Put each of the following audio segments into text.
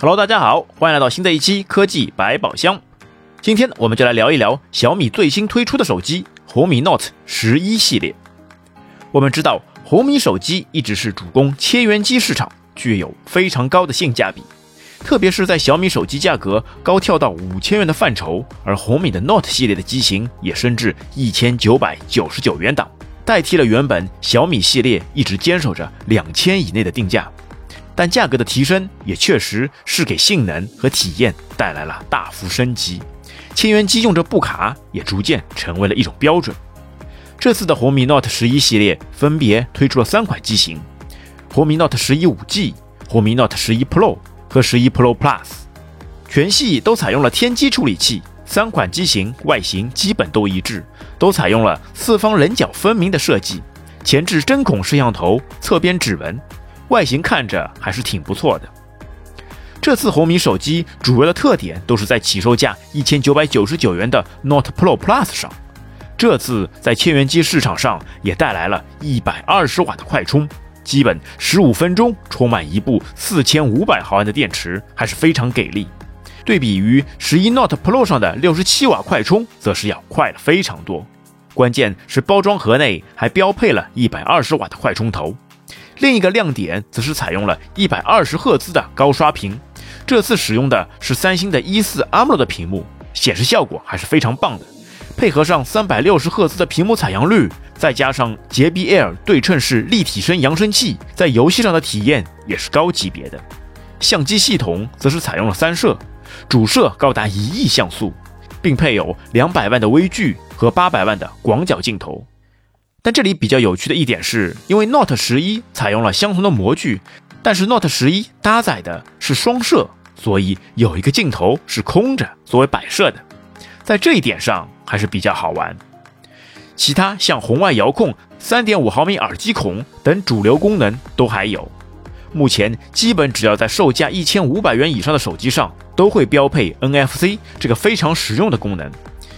Hello，大家好，欢迎来到新的一期科技百宝箱。今天我们就来聊一聊小米最新推出的手机红米 Note 十一系列。我们知道红米手机一直是主攻千元机市场，具有非常高的性价比，特别是在小米手机价格高跳到五千元的范畴，而红米的 Note 系列的机型也升至一千九百九十九元档，代替了原本小米系列一直坚守着两千以内的定价。但价格的提升也确实是给性能和体验带来了大幅升级，千元机用着布卡也逐渐成为了一种标准。这次的红米 Note 十一系列分别推出了三款机型：红米 Note 十一五 G、红米 Note 十一 Pro 和十一 Pro Plus，全系都采用了天玑处理器。三款机型外形基本都一致，都采用了四方棱角分明的设计，前置针孔摄像头，侧边指纹。外形看着还是挺不错的。这次红米手机主要的特点都是在起售价一千九百九十九元的 Note Pro Plus 上。这次在千元机市场上也带来了一百二十瓦的快充，基本十五分钟充满一部四千五百毫安的电池，还是非常给力。对比于十一 Note Pro 上的六十七瓦快充，则是要快了非常多。关键是包装盒内还标配了一百二十瓦的快充头。另一个亮点则是采用了一百二十赫兹的高刷屏，这次使用的是三星的一四 AMOLED 屏幕，显示效果还是非常棒的。配合上三百六十赫兹的屏幕采样率，再加上洁碧 Air 对称式立体声扬声器，在游戏上的体验也是高级别的。相机系统则是采用了三摄，主摄高达一亿像素，并配有两百万的微距和八百万的广角镜头。但这里比较有趣的一点是，因为 Note 十一采用了相同的模具，但是 Note 十一搭载的是双摄，所以有一个镜头是空着作为摆设的，在这一点上还是比较好玩。其他像红外遥控、三点五毫米耳机孔等主流功能都还有。目前基本只要在售价一千五百元以上的手机上，都会标配 NFC 这个非常实用的功能，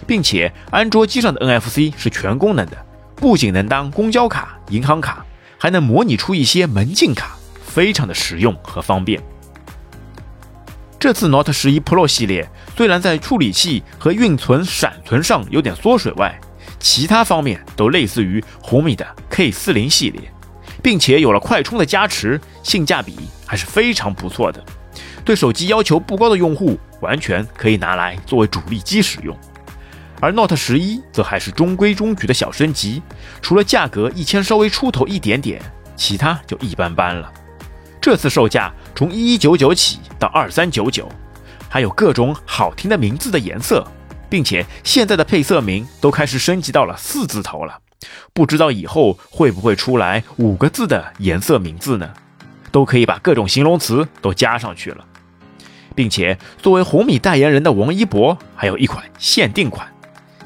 并且安卓机上的 NFC 是全功能的。不仅能当公交卡、银行卡，还能模拟出一些门禁卡，非常的实用和方便。这次 Note 十一 Pro 系列虽然在处理器和运存闪存上有点缩水外，其他方面都类似于红米的 K 四零系列，并且有了快充的加持，性价比还是非常不错的。对手机要求不高的用户，完全可以拿来作为主力机使用。而 Note 十一则还是中规中矩的小升级，除了价格一千稍微出头一点点，其他就一般般了。这次售价从一一九九起到二三九九，还有各种好听的名字的颜色，并且现在的配色名都开始升级到了四字头了。不知道以后会不会出来五个字的颜色名字呢？都可以把各种形容词都加上去了，并且作为红米代言人的王一博还有一款限定款。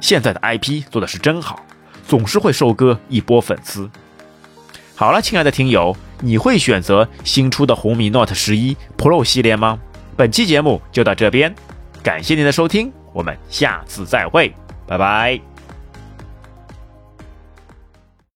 现在的 IP 做的是真好，总是会收割一波粉丝。好了，亲爱的听友，你会选择新出的红米 Note 十一 Pro 系列吗？本期节目就到这边，感谢您的收听，我们下次再会，拜拜。